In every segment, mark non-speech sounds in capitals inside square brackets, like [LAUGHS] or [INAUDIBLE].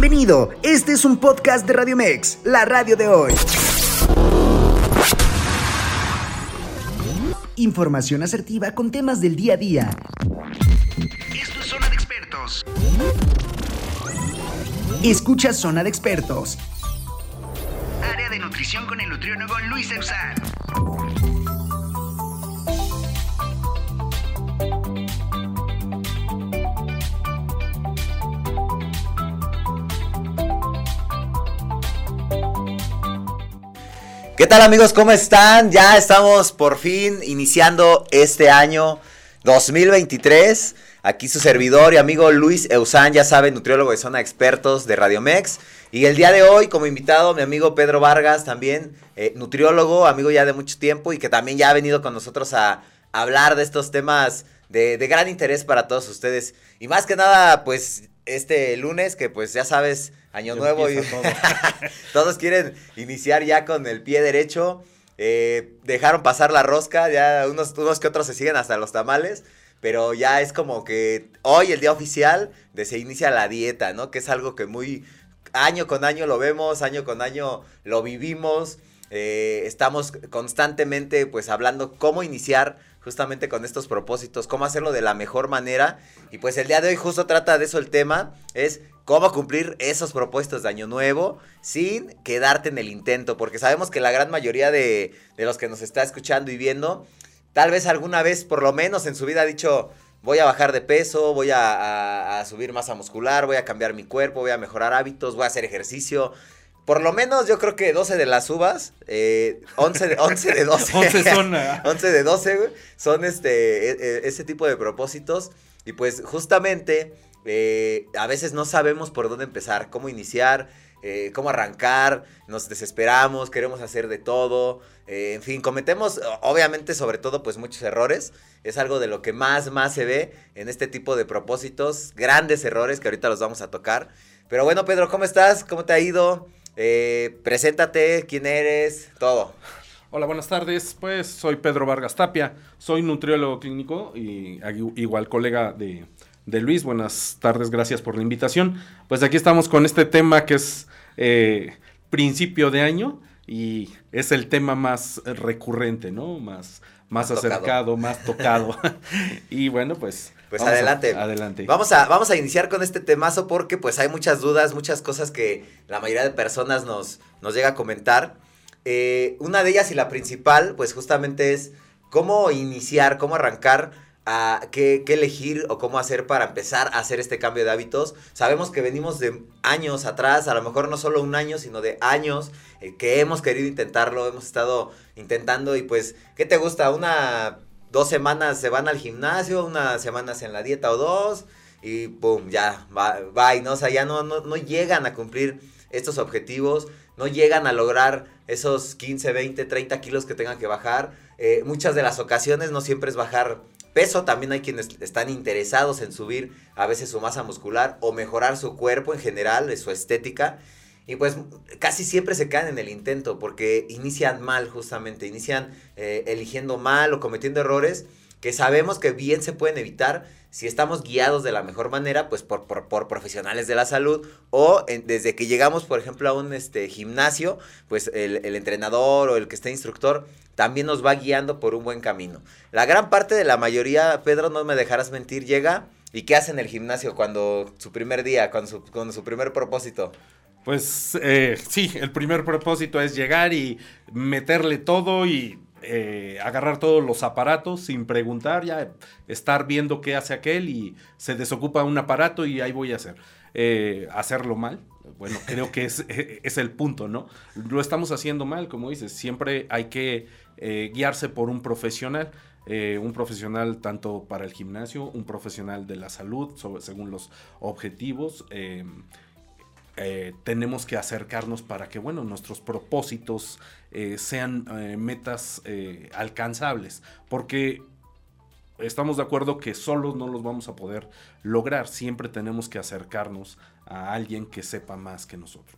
Bienvenido, este es un podcast de Radio Mex, la radio de hoy. Información asertiva con temas del día a día. Esto es Zona de Expertos. Escucha Zona de Expertos. Área de nutrición con el nutriólogo Luis Eusán. ¿Qué tal amigos? ¿Cómo están? Ya estamos por fin iniciando este año 2023. Aquí su servidor y amigo Luis Eusán, ya saben, nutriólogo de zona expertos de Radiomex. Y el día de hoy, como invitado, mi amigo Pedro Vargas, también eh, nutriólogo, amigo ya de mucho tiempo y que también ya ha venido con nosotros a, hablar de estos temas de, de gran interés para todos ustedes. Y más que nada, pues este lunes, que pues ya sabes, año nuevo y [LAUGHS] todos quieren iniciar ya con el pie derecho. Eh, dejaron pasar la rosca, ya unos, unos que otros se siguen hasta los tamales, pero ya es como que hoy el día oficial de se inicia la dieta, ¿no? Que es algo que muy año con año lo vemos, año con año lo vivimos. Eh, estamos constantemente pues hablando cómo iniciar justamente con estos propósitos, cómo hacerlo de la mejor manera. Y pues el día de hoy justo trata de eso el tema, es cómo cumplir esos propósitos de año nuevo sin quedarte en el intento, porque sabemos que la gran mayoría de, los que nos está escuchando y viendo, tal vez alguna vez, por lo menos en su vida, ha dicho, voy a bajar de peso, voy a, a subir masa muscular, voy a cambiar mi cuerpo, voy a mejorar hábitos, voy a hacer ejercicio por lo menos yo creo que 12 de las uvas, eh, 11, de, 11 de 12. 11 [LAUGHS] son. [LAUGHS] 11 de 12, güey. Son este, e, e, ese tipo de propósitos. Y pues justamente eh, a veces no sabemos por dónde empezar, cómo iniciar, eh, cómo arrancar, nos desesperamos, queremos hacer de todo. Eh, en fin, cometemos obviamente sobre todo pues muchos errores. Es algo de lo que más, más se ve en este tipo de propósitos. Grandes errores que ahorita los vamos a tocar. Pero bueno, Pedro, ¿cómo estás? ¿Cómo te ha ido? Eh, preséntate, quién eres, todo. Hola, buenas tardes. Pues soy Pedro Vargas Tapia, soy nutriólogo clínico y igual colega de, Luis. Buenas tardes, gracias por la invitación. Pues aquí estamos con este tema que es eh, principio de año y es el tema más recurrente, ¿no? Más, más, acercado, más tocado. [LAUGHS] y bueno, pues pues adelante. adelante. Vamos a, vamos a iniciar con este temazo porque pues hay muchas dudas, muchas cosas que la mayoría de personas nos, nos llega a comentar. Eh, una de ellas y la principal pues justamente es cómo iniciar, cómo arrancar qué, elegir o cómo hacer para empezar a hacer este cambio de hábitos. Sabemos que venimos de años atrás, a lo mejor no solo un año, sino de años eh, que hemos querido intentarlo, hemos estado intentando y pues, ¿qué te gusta? Una dos semanas se van al gimnasio, unas semanas en la dieta o dos, y pum, ya, y ¿no? O sea, ya no, no, llegan a cumplir estos objetivos, no llegan a lograr esos 15, 20, 30 kilos que tengan que bajar. Eh, muchas de las ocasiones no siempre es bajar peso, también hay quienes están interesados en subir a veces su masa muscular o mejorar su cuerpo en general, su estética. Y pues casi siempre se caen en el intento porque inician mal justamente, inician eh, eligiendo mal o cometiendo errores que sabemos que bien se pueden evitar si estamos guiados de la mejor manera, pues por, por, profesionales de la salud o desde que llegamos, por ejemplo, a un este, gimnasio, pues el, el, entrenador o el que esté instructor también nos va guiando por un buen camino. La gran parte de la mayoría, Pedro, no me dejarás mentir, llega y ¿qué hace en el gimnasio cuando su primer día, con su, con su primer propósito? Pues eh, sí, el primer propósito es llegar y meterle todo y eh, agarrar todos los aparatos sin preguntar, ya estar viendo qué hace aquel y se desocupa un aparato y ahí voy a hacer. Eh, hacerlo mal, bueno, creo que es, [LAUGHS] es, el punto, ¿no? Lo estamos haciendo mal, como dices, siempre hay que guiarse por un profesional. un profesional tanto para el gimnasio, un profesional de la salud, según los objetivos. Eh, tenemos que acercarnos para que, bueno, nuestros propósitos eh, sean eh, metas alcanzables, porque estamos de acuerdo que solos no los vamos a poder lograr, siempre tenemos que acercarnos a alguien que sepa más que nosotros.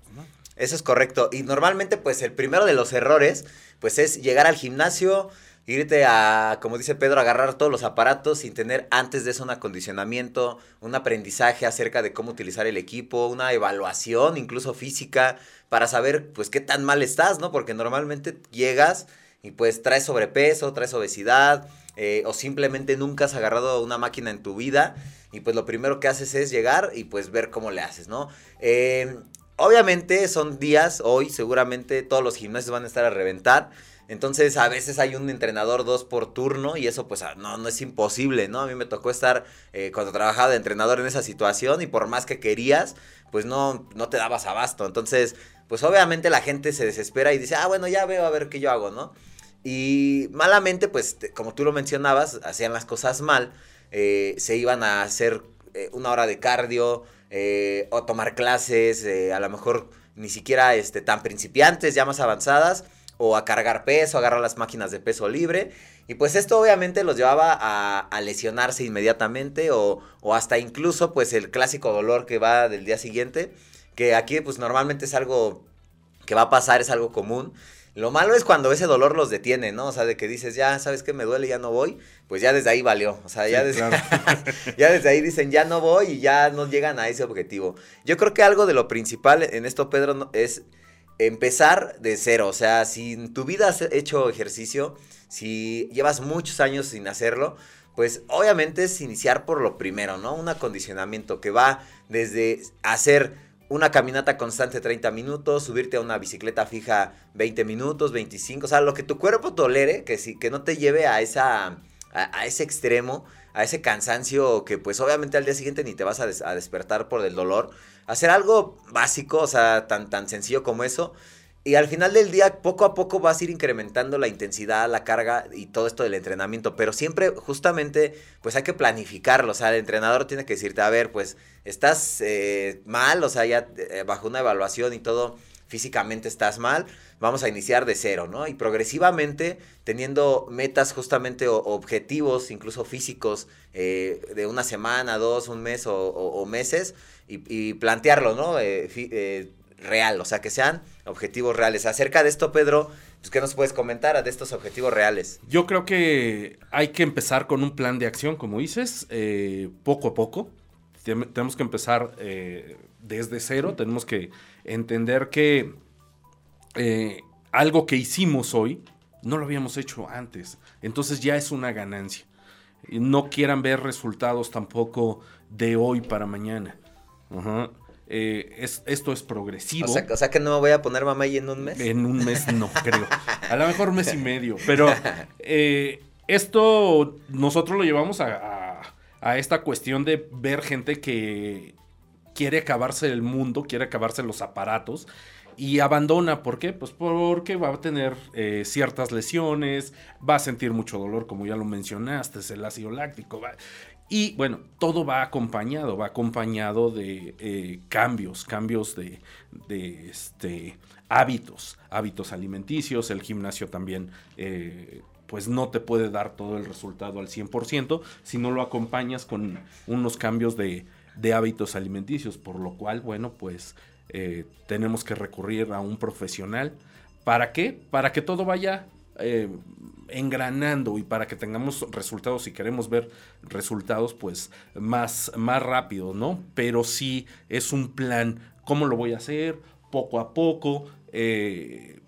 Eso es correcto, y normalmente pues el primero de los errores pues es llegar al gimnasio, irte a, como dice Pedro, agarrar todos los aparatos sin tener antes de eso un acondicionamiento, un aprendizaje acerca de cómo utilizar el equipo, una evaluación incluso física para saber pues qué tan mal estás, ¿no? Porque normalmente llegas y pues traes sobrepeso, traes obesidad eh, o simplemente nunca has agarrado una máquina en tu vida y pues lo primero que haces es llegar y pues ver cómo le haces, ¿no? Eh, obviamente son días, hoy seguramente todos los gimnasios van a estar a reventar. Entonces a veces hay un entrenador dos por turno y eso pues ah, no, no es imposible, ¿no? A mí me tocó estar eh, cuando trabajaba de entrenador en esa situación y por más que querías, pues no, no te dabas abasto. Entonces, pues obviamente la gente se desespera y dice, ah, bueno, ya veo a ver qué yo hago, ¿no? Y malamente, pues como tú lo mencionabas, hacían las cosas mal, eh, se iban a hacer eh, una hora de cardio o tomar clases, a lo mejor ni siquiera este, tan principiantes, ya más avanzadas o a cargar peso, a agarrar las máquinas de peso libre. Y pues esto obviamente los llevaba a, lesionarse inmediatamente o, o, hasta incluso pues el clásico dolor que va del día siguiente, que aquí pues normalmente es algo que va a pasar, es algo común. Lo malo es cuando ese dolor los detiene, ¿no? O sea, de que dices, ya, ¿sabes que me duele? Ya no voy. Pues ya desde ahí valió. O sea, ya, desde, [LAUGHS] ya desde ahí dicen, ya no voy y ya no llegan a ese objetivo. Yo creo que algo de lo principal en esto, Pedro, es empezar de cero. O sea, si en tu vida has hecho ejercicio, si llevas muchos años sin hacerlo, pues obviamente es iniciar por lo primero, ¿no? Un acondicionamiento que va desde hacer una caminata constante 30 minutos, subirte a una bicicleta fija 20 minutos, 25, o sea, lo que tu cuerpo tolere, que, si, que no te lleve a, esa, a, ese extremo, a ese cansancio que pues obviamente al día siguiente ni te vas a, a despertar por el dolor, hacer algo básico, o sea, tan, tan sencillo como eso. Y al final del día, poco a poco vas a ir incrementando la intensidad, la carga y todo esto del entrenamiento. Pero siempre, justamente, pues hay que planificarlo. O sea, el entrenador tiene que decirte, a ver, pues estás eh, mal, o sea, ya eh, bajo una evaluación y todo, físicamente estás mal. Vamos a iniciar de cero, ¿no? Y progresivamente, teniendo metas justamente o, objetivos, incluso físicos, eh, de una semana, dos, un mes o meses, y, plantearlo, ¿no? Eh, eh, real, o sea, que sean objetivos reales. Acerca de esto, Pedro, pues, ¿qué nos puedes comentar de estos objetivos reales? Yo creo que hay que empezar con un plan de acción, como dices, poco a poco. Tenemos que empezar desde cero, tenemos que entender que algo que hicimos hoy no lo habíamos hecho antes, entonces ya es una ganancia. No quieran ver resultados tampoco de hoy para mañana. Eh, es, esto es progresivo. O sea, que no me voy a poner mamá y en un mes. En un mes no, [LAUGHS] creo. A lo mejor mes y medio. [LAUGHS] Pero eh, esto nosotros lo llevamos a, esta cuestión de ver gente que quiere acabarse el mundo, quiere acabarse los aparatos y abandona. ¿Por qué? Pues porque va a tener eh, ciertas lesiones, va a sentir mucho dolor, como ya lo mencionaste, es el ácido láctico. Y bueno, todo va acompañado, va acompañado de eh, cambios, cambios de, este, hábitos, hábitos alimenticios. El gimnasio también, eh, pues no te puede dar todo el resultado al 100% si no lo acompañas con unos cambios de, hábitos alimenticios, por lo cual, bueno, pues eh, tenemos que recurrir a un profesional. ¿Para qué? Para que todo vaya engranando y para que tengamos resultados, si queremos ver resultados, pues más, más rápido, ¿no? Pero sí es un plan, ¿cómo lo voy a hacer? Poco a poco, eh,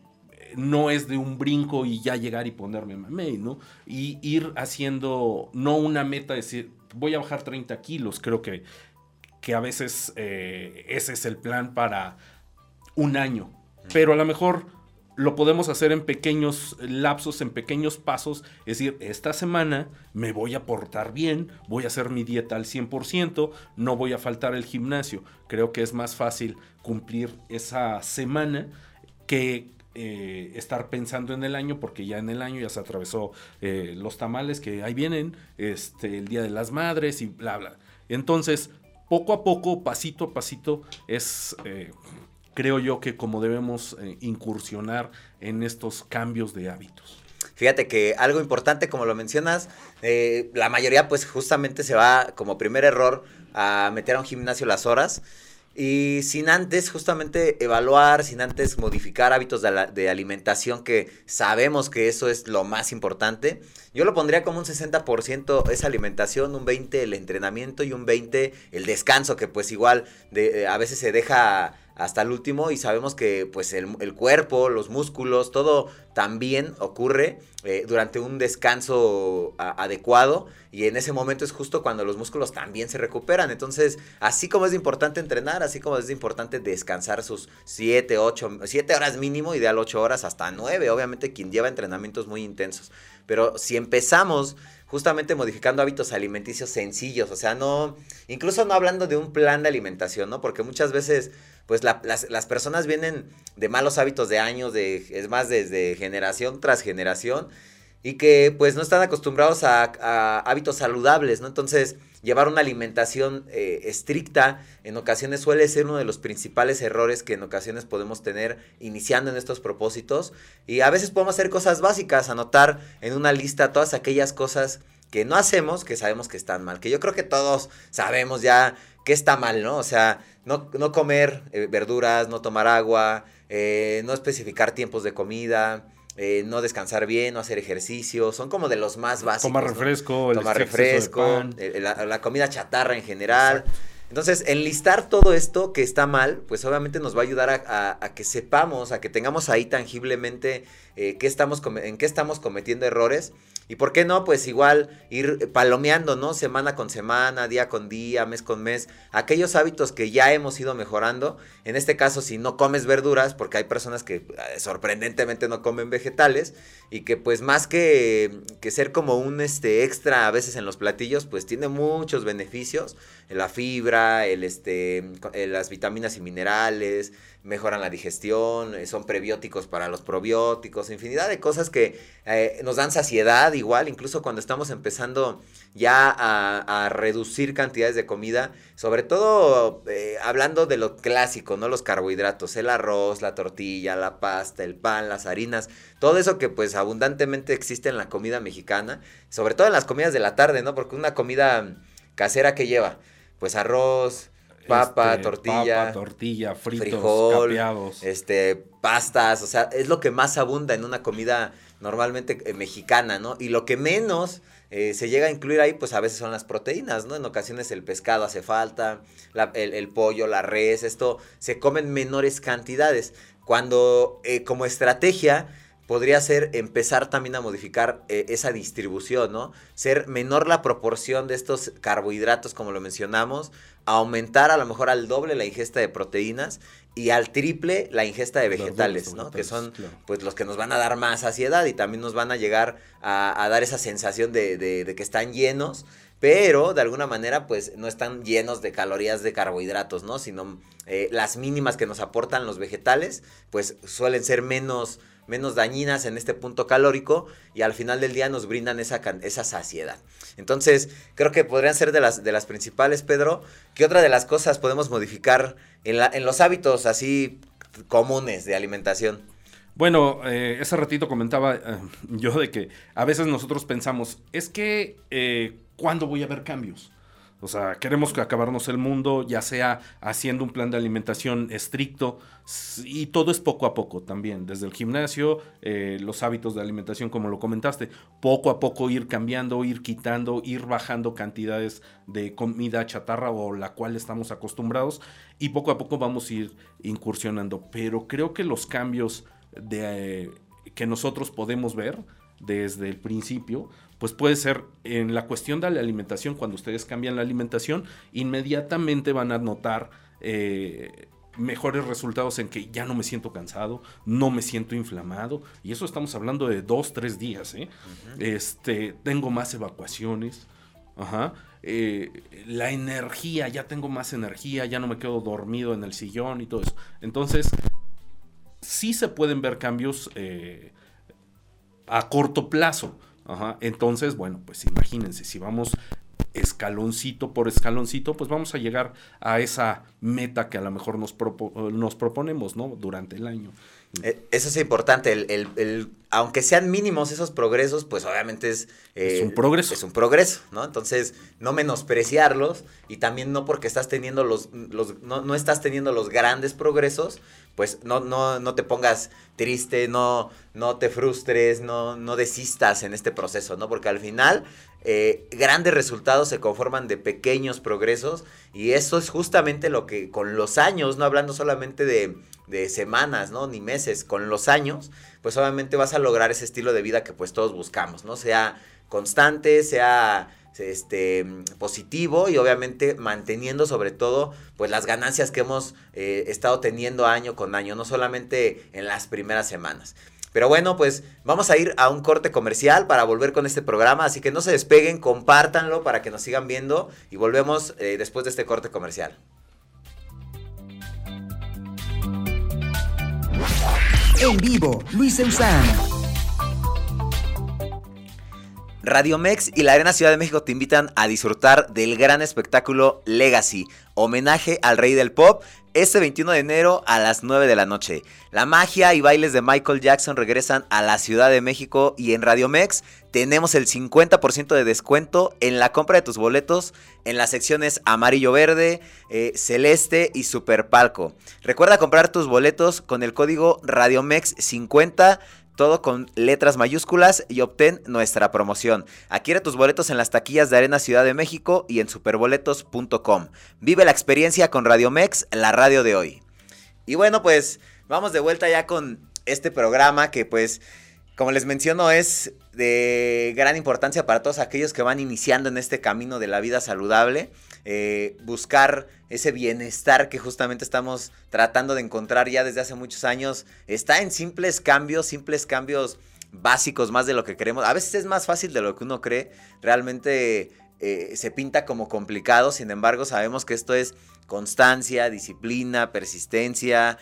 no es de un brinco y ya llegar y ponerme mamey, ¿no? Y ir haciendo, no una meta, decir, voy a bajar 30 kilos, creo que, que a veces eh, ese es el plan para un año, pero a lo mejor lo podemos hacer en pequeños lapsos, en pequeños pasos. Es decir, esta semana me voy a portar bien, voy a hacer mi dieta al 100%, no voy a faltar el gimnasio. Creo que es más fácil cumplir esa semana que eh, estar pensando en el año, porque ya en el año ya se atravesó eh, los tamales que ahí vienen, este, el Día de las Madres y bla, bla. Entonces, poco a poco, pasito a pasito, es... Eh, creo yo que como debemos eh, incursionar en estos cambios de hábitos. Fíjate que algo importante, como lo mencionas, eh, la mayoría pues justamente se va como primer error a meter a un gimnasio las horas. Y sin antes justamente evaluar, sin antes modificar hábitos de, alimentación, que sabemos que eso es lo más importante, yo lo pondría como un 60% esa alimentación, un 20% el entrenamiento y un 20% el descanso, que pues igual de, a veces se deja hasta el último y sabemos que pues el, cuerpo, los músculos, todo también ocurre eh, durante un descanso adecuado y en ese momento es justo cuando los músculos también se recuperan. Entonces, así como es importante entrenar, así como es importante descansar sus 7, 8, 7 horas mínimo, ideal 8 horas hasta 9, obviamente quien lleva entrenamientos muy intensos. Pero si empezamos justamente modificando hábitos alimenticios sencillos, o sea, no, incluso no hablando de un plan de alimentación, ¿no? Porque muchas veces pues las, personas vienen de malos hábitos de años, de, es más, desde generación tras generación, y que pues no están acostumbrados a, hábitos saludables, ¿no? Entonces, llevar una alimentación eh, estricta en ocasiones suele ser uno de los principales errores que en ocasiones podemos tener iniciando en estos propósitos. Y a veces podemos hacer cosas básicas, anotar en una lista todas aquellas cosas que no hacemos, que sabemos que están mal, que yo creo que todos sabemos ya que está mal, ¿no? O sea, no, no comer eh, verduras, no tomar agua, eh, no especificar tiempos de comida, eh, no descansar bien, no hacer ejercicio, son como de los más básicos. Tomar refresco, tomar refresco, la, comida chatarra en general. Entonces, enlistar todo esto que está mal, pues obviamente nos va a ayudar a, que sepamos, a que tengamos ahí tangiblemente qué estamos en qué estamos cometiendo errores y por qué no, pues igual ir palomeando, ¿no? Semana con semana, día con día, mes con mes, aquellos hábitos que ya hemos ido mejorando. En este caso, si no comes verduras, porque hay personas que eh, sorprendentemente no comen vegetales y que pues más que, que ser como un este, extra a veces en los platillos, pues tiene muchos beneficios. La fibra, el, este, eh, las vitaminas y minerales, mejoran la digestión, eh, son prebióticos para los probióticos, infinidad de cosas que eh, nos dan saciedad igual, incluso cuando estamos empezando ya a, reducir cantidades de comida, sobre todo eh, hablando de lo clásico, ¿no? Los carbohidratos, el arroz, la tortilla, la pasta, el pan, las harinas, todo eso que pues abundantemente existe en la comida mexicana, sobre todo en las comidas de la tarde, ¿no? Porque una comida casera que lleva, pues arroz, papa, este, tortilla, tortilla, fritos, frijol, este, pastas, o sea, es lo que más abunda en una comida normalmente eh, mexicana, ¿no? Y lo que menos eh, se llega a incluir ahí, pues a veces son las proteínas, ¿no? En ocasiones el pescado hace falta, el, pollo, la res, esto se comen menores cantidades. Cuando eh, como estrategia podría ser empezar también a modificar esa distribución, ¿no? Ser menor la proporción de estos carbohidratos, como lo mencionamos, aumentar a lo mejor al doble la ingesta de proteínas y al triple la ingesta de vegetales, ¿no? Que son pues los que nos van a dar más saciedad y también nos van a llegar a, dar esa sensación de, de, que están llenos, pero de alguna manera pues no están llenos de calorías de carbohidratos, ¿no? Sino eh, las mínimas que nos aportan los vegetales pues suelen ser menos menos dañinas en este punto calórico y al final del día nos brindan esa, esa saciedad. Entonces, creo que podrían ser de las, de las principales, Pedro. ¿Qué otra de las cosas podemos modificar en, en los hábitos así comunes de alimentación? Bueno, eh, ese ratito comentaba eh, yo de que a veces nosotros pensamos, es que, eh, ¿cuándo voy a ver cambios? O sea, queremos acabarnos el mundo, ya sea haciendo un plan de alimentación estricto, y todo es poco a poco también, desde el gimnasio, eh, los hábitos de alimentación, como lo comentaste, poco a poco ir cambiando, ir quitando, ir bajando cantidades de comida chatarra o la cual estamos acostumbrados, y poco a poco vamos a ir incursionando. Pero creo que los cambios eh, que nosotros podemos ver desde el principio, pues puede ser en la cuestión de la alimentación, cuando ustedes cambian la alimentación, inmediatamente van a notar eh, mejores resultados en que ya no me siento cansado, no me siento inflamado, y eso estamos hablando de dos, tres días, ¿eh? este, tengo más evacuaciones, eh, la energía, ya tengo más energía, ya no me quedo dormido en el sillón y todo eso. Entonces, sí se pueden ver cambios a corto plazo. Entonces, bueno, pues imagínense, si vamos escaloncito por escaloncito, pues vamos a llegar a esa meta que a lo mejor nos, nos proponemos, ¿no? Durante el año. Eh, eso es importante, el, el, el, aunque sean mínimos esos progresos, pues obviamente es... Eh, es un progreso. Es un progreso, ¿no? Entonces, no menospreciarlos y también no porque estás teniendo los... los no, no estás teniendo los grandes progresos, pues no, no, no te pongas triste, no, no te frustres, no, no desistas en este proceso, ¿no? Porque al final eh, grandes resultados se conforman de pequeños progresos y eso es justamente lo que con los años, no hablando solamente de, semanas, ¿no? Ni meses, con los años, pues obviamente vas a lograr ese estilo de vida que pues todos buscamos, ¿no? Sea constante, sea este, positivo y obviamente manteniendo sobre todo pues las ganancias que hemos eh, estado teniendo año con año, no solamente en las primeras semanas. Pero bueno, pues vamos a ir a un corte comercial para volver con este programa, así que no se despeguen, compártanlo para que nos sigan viendo y volvemos eh, después de este corte comercial. En vivo, Luis Eusán. Radio Mex y la Arena Ciudad de México te invitan a disfrutar del gran espectáculo Legacy, homenaje al rey del pop, este 21 de enero a las 9 de la noche. La magia y bailes de Michael Jackson regresan a la Ciudad de México y en Radio Mex tenemos el 50% de descuento en la compra de tus boletos en las secciones amarillo verde, eh, celeste y super palco. Recuerda comprar tus boletos con el código RadioMex50 todo con letras mayúsculas y obtén nuestra promoción. Adquiere tus boletos en las taquillas de Arena Ciudad de México y en superboletos.com. Vive la experiencia con Radio Mex, la radio de hoy. Y bueno, pues vamos de vuelta ya con este programa que pues como les menciono, es de gran importancia para todos aquellos que van iniciando en este camino de la vida saludable. Eh, buscar ese bienestar que justamente estamos tratando de encontrar ya desde hace muchos años. Está en simples cambios, simples cambios básicos más de lo que queremos. A veces es más fácil de lo que uno cree. Realmente eh, se pinta como complicado. Sin embargo, sabemos que esto es constancia, disciplina, persistencia.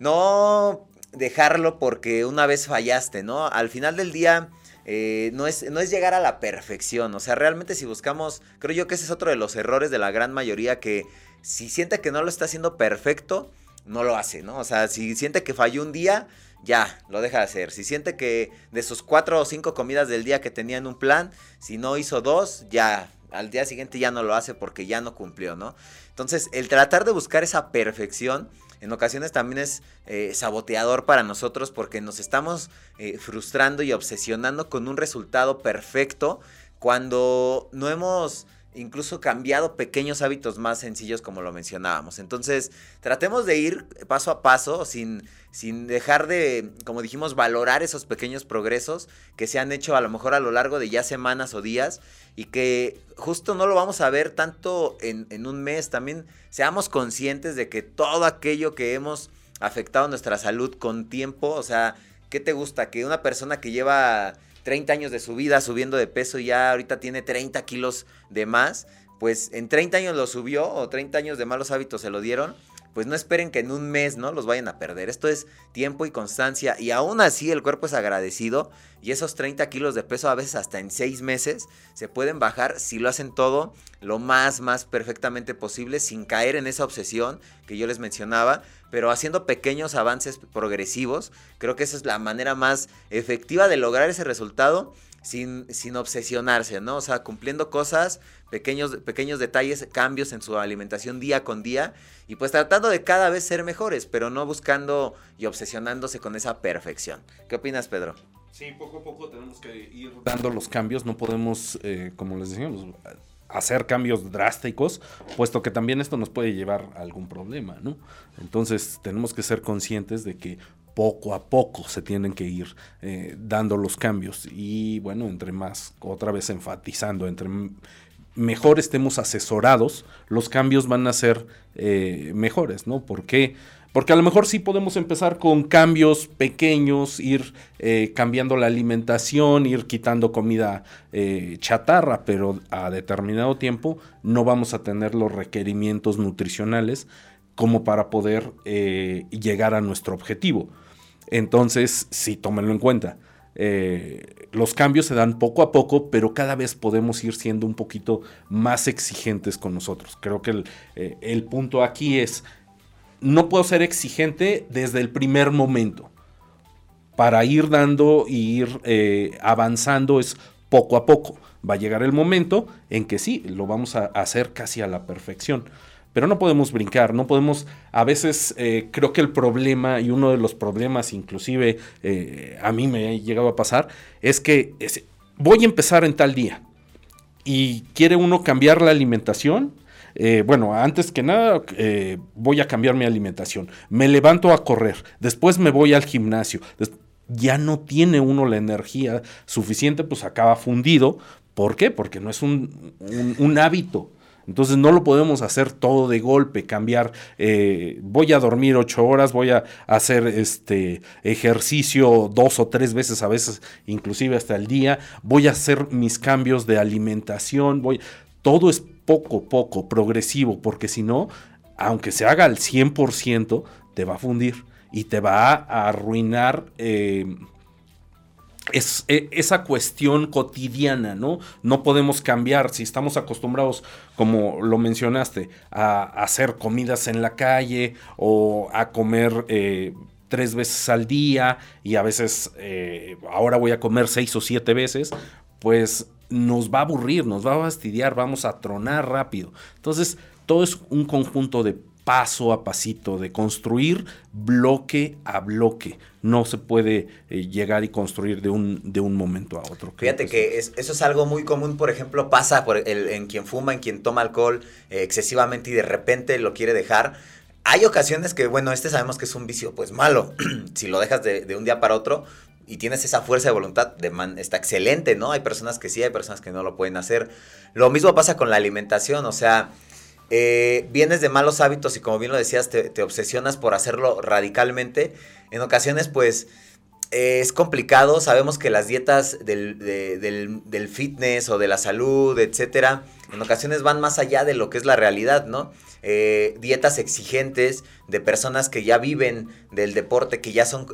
No dejarlo porque una vez fallaste, ¿no? Al final del día eh, no, es, no es llegar a la perfección, o sea, realmente si buscamos, creo yo que ese es otro de los errores de la gran mayoría que si siente que no lo está haciendo perfecto, no lo hace, ¿no? O sea, si siente que falló un día, ya, lo deja de hacer. Si siente que de sus cuatro o cinco comidas del día que tenía en un plan, si no hizo dos, ya, al día siguiente ya no lo hace porque ya no cumplió, ¿no? Entonces, el tratar de buscar esa perfección en ocasiones también es eh, saboteador para nosotros porque nos estamos eh, frustrando y obsesionando con un resultado perfecto cuando no hemos incluso cambiado pequeños hábitos más sencillos como lo mencionábamos. Entonces, tratemos de ir paso a paso sin, sin dejar de, como dijimos, valorar esos pequeños progresos que se han hecho a lo mejor a lo largo de ya semanas o días y que justo no lo vamos a ver tanto en, en un mes. También seamos conscientes de que todo aquello que hemos afectado nuestra salud con tiempo, o sea, ¿qué te gusta? Que una persona que lleva 30 años de su vida subiendo de peso y ya ahorita tiene 30 kilos de más, pues en 30 años lo subió o 30 años de malos hábitos se lo dieron, pues no esperen que en un mes no los vayan a perder. Esto es tiempo y constancia y aún así el cuerpo es agradecido y esos 30 kilos de peso a veces hasta en 6 meses se pueden bajar si lo hacen todo lo más, más perfectamente posible sin caer en esa obsesión que yo les mencionaba, pero haciendo pequeños avances progresivos. Creo que esa es la manera más efectiva de lograr ese resultado sin, sin obsesionarse, ¿no? O sea, cumpliendo cosas, pequeños, pequeños detalles, cambios en su alimentación día con día y pues tratando de cada vez ser mejores, pero no buscando y obsesionándose con esa perfección. ¿Qué opinas, Pedro? Sí, poco a poco tenemos que ir dando los cambios, no podemos, eh, como les decíamos, hacer cambios drásticos, puesto que también esto nos puede llevar a algún problema, ¿no? Entonces tenemos que ser conscientes de que poco a poco se tienen que ir eh, dando los cambios y bueno, entre más, otra vez enfatizando, entre mejor estemos asesorados, los cambios van a ser eh, mejores, ¿no? Porque a lo mejor sí podemos empezar con cambios pequeños, ir eh, cambiando la alimentación, ir quitando comida chatarra, pero a determinado tiempo no vamos a tener los requerimientos nutricionales como para poder eh, llegar a nuestro objetivo. Entonces, sí, tómenlo en cuenta. los cambios se dan poco a poco, pero cada vez podemos ir siendo un poquito más exigentes con nosotros. Creo que el, el punto aquí es no puedo ser exigente desde el primer momento. para ir dando e ir eh, avanzando es poco a poco. Va a llegar el momento en que sí, lo vamos a hacer casi a la perfección. Pero no podemos brincar, no podemos, a veces eh, creo que el problema y uno de los problemas inclusive eh, a mí me ha llegado a pasar es que voy a empezar en tal día y quiere uno cambiar la alimentación. Eh, bueno, antes que nada voy a cambiar mi alimentación. Me levanto a correr, después me voy al gimnasio. ya no tiene uno la energía suficiente, pues acaba fundido. ¿Por qué? Porque no es un, un hábito. Entonces no lo podemos hacer todo de golpe, cambiar, eh, voy a dormir ocho horas, voy a hacer este ejercicio dos o tres veces a veces, inclusive hasta el día, voy a hacer mis cambios de alimentación, voy, todo es poco, poco, progresivo, porque si no, aunque se haga al 100%, te va a fundir y te va a arruinar. Eh, es, e, esa cuestión cotidiana, ¿no? No podemos cambiar si estamos acostumbrados, como lo mencionaste, a, hacer comidas en la calle o a comer eh, tres veces al día y a veces eh, ahora voy a comer seis o siete veces, pues nos va a aburrir, nos va a fastidiar, vamos a tronar rápido. Entonces, todo es un conjunto de paso a pasito, de construir bloque a bloque. No se puede eh, llegar y construir de un, de un momento a otro. Fíjate que, eso es algo muy común, por ejemplo, pasa por el, en quien fuma, en quien toma alcohol eh, excesivamente y de repente lo quiere dejar. Hay ocasiones que, bueno, este sabemos que es un vicio pues malo. [CLEARS THROAT] si lo dejas de, de un día para otro, y tienes esa fuerza de voluntad, de man, está excelente, ¿no? Hay personas que sí, hay personas que no lo pueden hacer. Lo mismo pasa con la alimentación, o sea, eh, vienes de malos hábitos y como bien lo decías, te, obsesionas por hacerlo radicalmente. En ocasiones, pues, eh, es complicado. Sabemos que las dietas del, fitness o de la salud, etcétera, en ocasiones van más allá de lo que es la realidad, ¿no? Eh, dietas exigentes de personas que ya viven del deporte, que ya son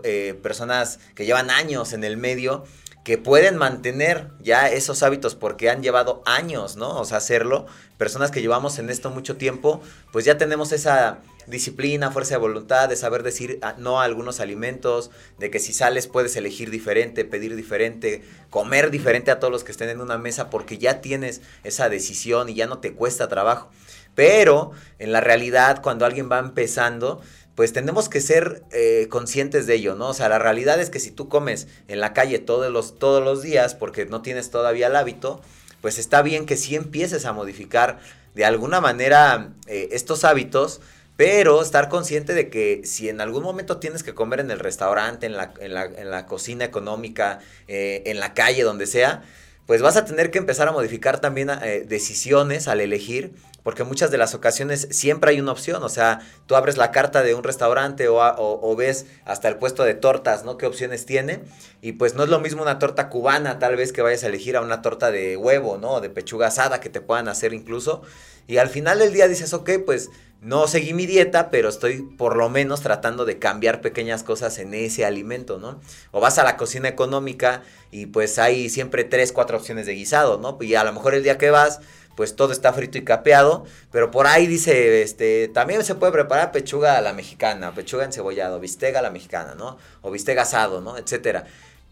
personas que llevan años en el medio que pueden mantener ya esos hábitos porque han llevado años, ¿no? O sea, hacerlo. Personas que llevamos en esto mucho tiempo, pues ya tenemos esa disciplina, fuerza de voluntad, de saber decir no a algunos alimentos, de que si sales puedes elegir diferente, pedir diferente, comer diferente a todos los que estén en una mesa porque ya tienes esa decisión y ya no te cuesta trabajo. Pero en la realidad, cuando alguien va empezando, pues tenemos que ser eh, conscientes de ello, ¿no? O sea, la realidad es que si tú comes en la calle todos los, todos los días porque no tienes todavía el hábito, pues está bien que sí empieces a modificar de alguna manera eh, estos hábitos, pero estar consciente de que si en algún momento tienes que comer en el restaurante, en la, en la, cocina económica, eh, en la calle, donde sea, pues vas a tener que empezar a modificar también decisiones al elegir porque muchas de las ocasiones siempre hay una opción, o sea, tú abres la carta de un restaurante o, ves hasta el puesto de tortas, ¿no? ¿Qué opciones tiene? Y pues no es lo mismo una torta cubana, tal vez que vayas a elegir a una torta de huevo, ¿no? De pechuga asada que te puedan hacer incluso. Y al final del día dices, ok, pues no seguí mi dieta, pero estoy por lo menos tratando de cambiar pequeñas cosas en ese alimento, ¿no? O vas a la cocina económica y pues hay siempre tres, cuatro opciones de guisado, ¿no? Y a lo mejor el día que vas pues todo está frito y capeado, pero por ahí dice, este, también se puede preparar pechuga a la mexicana, pechuga encebollado, bistega a la mexicana, ¿no? O bistega asado, ¿no? Etcétera.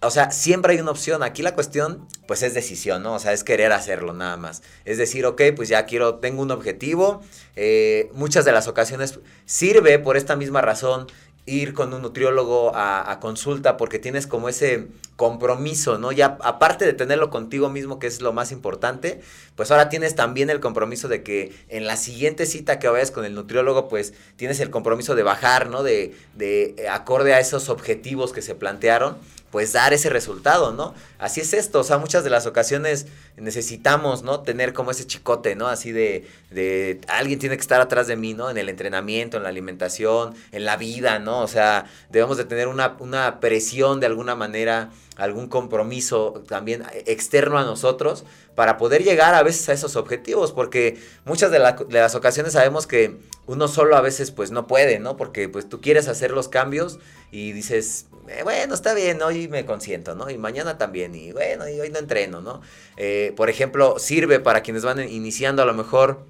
O sea, siempre hay una opción. Aquí la cuestión, pues es decisión, ¿no? O sea, es querer hacerlo nada más. Es decir, ok, pues ya quiero, tengo un objetivo. Eh, muchas de las ocasiones sirve por esta misma razón ir con un nutriólogo a, consulta porque tienes como ese compromiso, ¿no? Ya aparte de tenerlo contigo mismo, que es lo más importante, pues ahora tienes también el compromiso de que en la siguiente cita que vayas con el nutriólogo, pues tienes el compromiso de bajar, ¿no? De, de eh, acorde a esos objetivos que se plantearon pues dar ese resultado, ¿no? Así es esto, o sea, muchas de las ocasiones necesitamos, ¿no? Tener como ese chicote, ¿no? Así de, de alguien tiene que estar atrás de mí, ¿no? En el entrenamiento, en la alimentación, en la vida, ¿no? O sea, debemos de tener una, una presión de alguna manera, algún compromiso también externo a nosotros para poder llegar a veces a esos objetivos, porque muchas de, de las ocasiones sabemos que uno solo a veces pues no puede, ¿no? Porque pues tú quieres hacer los cambios y dices, eh, bueno, está bien, hoy me consiento, ¿no? Y mañana también, y bueno, y hoy no entreno, ¿no? Eh, por ejemplo, sirve para quienes van iniciando a lo mejor